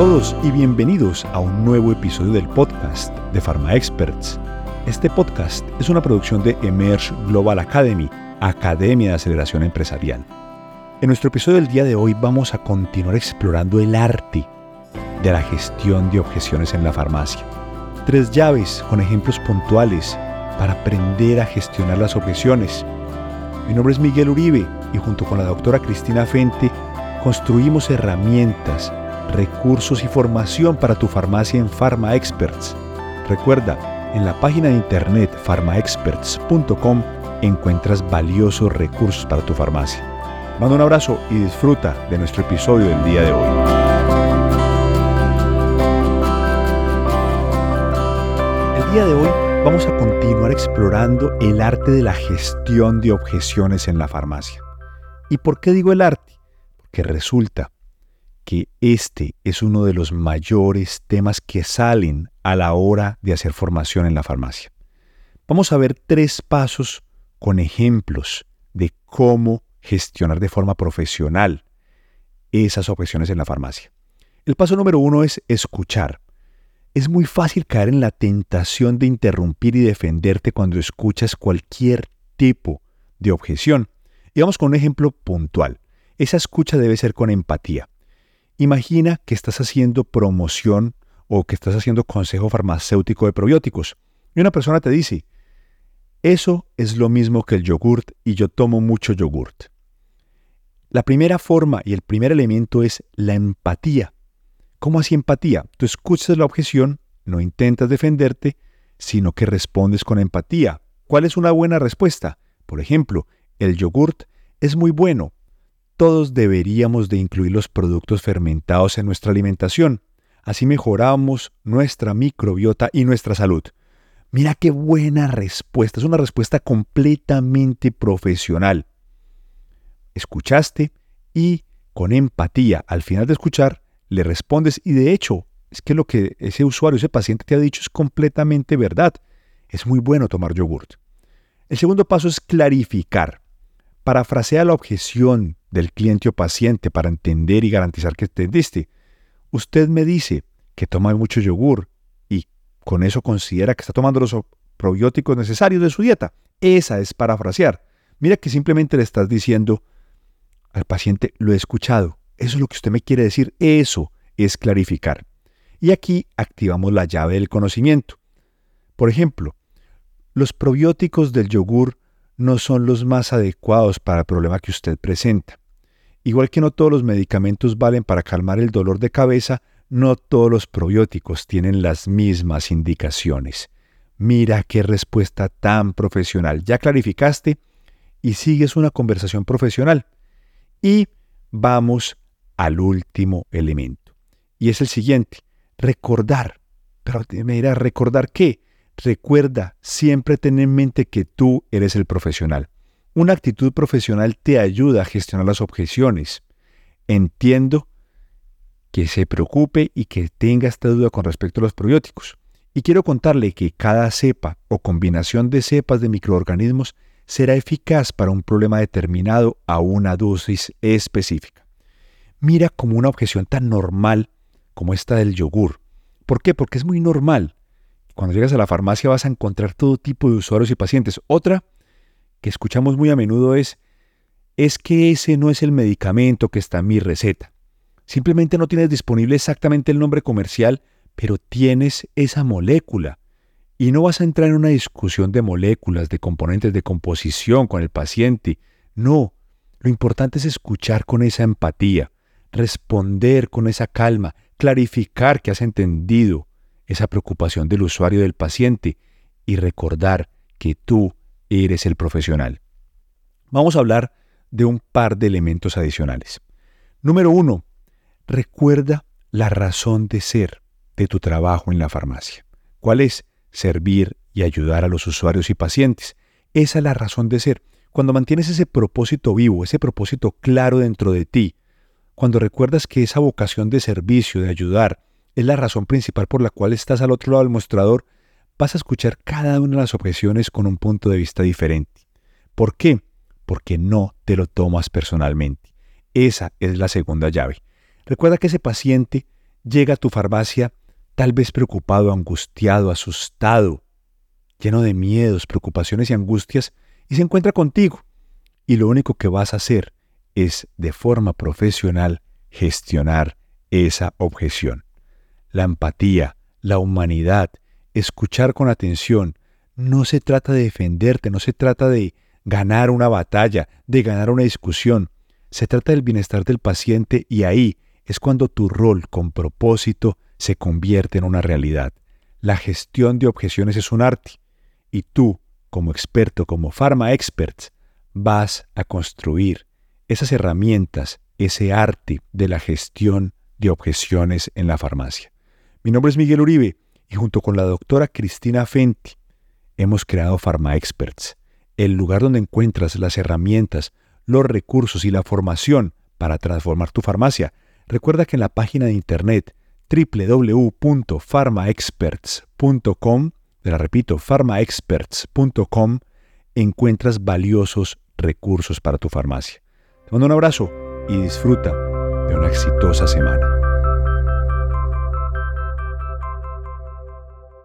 todos y bienvenidos a un nuevo episodio del podcast de Pharma Experts. Este podcast es una producción de Emerge Global Academy, Academia de Aceleración Empresarial. En nuestro episodio del día de hoy vamos a continuar explorando el arte de la gestión de objeciones en la farmacia. Tres llaves con ejemplos puntuales para aprender a gestionar las objeciones. Mi nombre es Miguel Uribe y junto con la doctora Cristina Fente construimos herramientas recursos y formación para tu farmacia en Pharma Experts. Recuerda, en la página de internet pharmaexperts.com encuentras valiosos recursos para tu farmacia. Manda un abrazo y disfruta de nuestro episodio del día de hoy. El día de hoy vamos a continuar explorando el arte de la gestión de objeciones en la farmacia. ¿Y por qué digo el arte? Porque resulta que este es uno de los mayores temas que salen a la hora de hacer formación en la farmacia. Vamos a ver tres pasos con ejemplos de cómo gestionar de forma profesional esas objeciones en la farmacia. El paso número uno es escuchar. Es muy fácil caer en la tentación de interrumpir y defenderte cuando escuchas cualquier tipo de objeción. Y vamos con un ejemplo puntual. Esa escucha debe ser con empatía. Imagina que estás haciendo promoción o que estás haciendo consejo farmacéutico de probióticos y una persona te dice, eso es lo mismo que el yogurt y yo tomo mucho yogurt. La primera forma y el primer elemento es la empatía. ¿Cómo así empatía? Tú escuchas la objeción, no intentas defenderte, sino que respondes con empatía. ¿Cuál es una buena respuesta? Por ejemplo, el yogurt es muy bueno, todos deberíamos de incluir los productos fermentados en nuestra alimentación. Así mejoramos nuestra microbiota y nuestra salud. Mira qué buena respuesta. Es una respuesta completamente profesional. Escuchaste y con empatía al final de escuchar le respondes y de hecho es que lo que ese usuario, ese paciente te ha dicho es completamente verdad. Es muy bueno tomar yogurt. El segundo paso es clarificar. Parafrasea la objeción del cliente o paciente para entender y garantizar que entendiste. Usted me dice que toma mucho yogur y con eso considera que está tomando los probióticos necesarios de su dieta. Esa es parafrasear. Mira que simplemente le estás diciendo al paciente, lo he escuchado. Eso es lo que usted me quiere decir. Eso es clarificar. Y aquí activamos la llave del conocimiento. Por ejemplo, los probióticos del yogur no son los más adecuados para el problema que usted presenta. Igual que no todos los medicamentos valen para calmar el dolor de cabeza, no todos los probióticos tienen las mismas indicaciones. Mira qué respuesta tan profesional. Ya clarificaste y sigues una conversación profesional. Y vamos al último elemento. Y es el siguiente, recordar. Pero dirás, ¿recordar qué? Recuerda siempre tener en mente que tú eres el profesional. Una actitud profesional te ayuda a gestionar las objeciones. Entiendo que se preocupe y que tenga esta duda con respecto a los probióticos. Y quiero contarle que cada cepa o combinación de cepas de microorganismos será eficaz para un problema determinado a una dosis específica. Mira como una objeción tan normal como esta del yogur. ¿Por qué? Porque es muy normal. Cuando llegas a la farmacia vas a encontrar todo tipo de usuarios y pacientes. Otra que escuchamos muy a menudo es, es que ese no es el medicamento que está en mi receta. Simplemente no tienes disponible exactamente el nombre comercial, pero tienes esa molécula. Y no vas a entrar en una discusión de moléculas, de componentes de composición con el paciente. No, lo importante es escuchar con esa empatía, responder con esa calma, clarificar que has entendido esa preocupación del usuario del paciente y recordar que tú eres el profesional. Vamos a hablar de un par de elementos adicionales. Número uno, recuerda la razón de ser de tu trabajo en la farmacia. ¿Cuál es? Servir y ayudar a los usuarios y pacientes. Esa es la razón de ser. Cuando mantienes ese propósito vivo, ese propósito claro dentro de ti, cuando recuerdas que esa vocación de servicio, de ayudar, es la razón principal por la cual estás al otro lado del mostrador, vas a escuchar cada una de las objeciones con un punto de vista diferente. ¿Por qué? Porque no te lo tomas personalmente. Esa es la segunda llave. Recuerda que ese paciente llega a tu farmacia tal vez preocupado, angustiado, asustado, lleno de miedos, preocupaciones y angustias, y se encuentra contigo. Y lo único que vas a hacer es, de forma profesional, gestionar esa objeción. La empatía, la humanidad, escuchar con atención, no se trata de defenderte, no se trata de ganar una batalla, de ganar una discusión. Se trata del bienestar del paciente y ahí es cuando tu rol con propósito se convierte en una realidad. La gestión de objeciones es un arte y tú, como experto, como pharma expert, vas a construir esas herramientas, ese arte de la gestión de objeciones en la farmacia. Mi nombre es Miguel Uribe y junto con la doctora Cristina Fenti hemos creado Pharma Experts, el lugar donde encuentras las herramientas, los recursos y la formación para transformar tu farmacia. Recuerda que en la página de internet www.pharmaexperts.com, te la repito, pharmaexperts.com, encuentras valiosos recursos para tu farmacia. Te mando un abrazo y disfruta de una exitosa semana.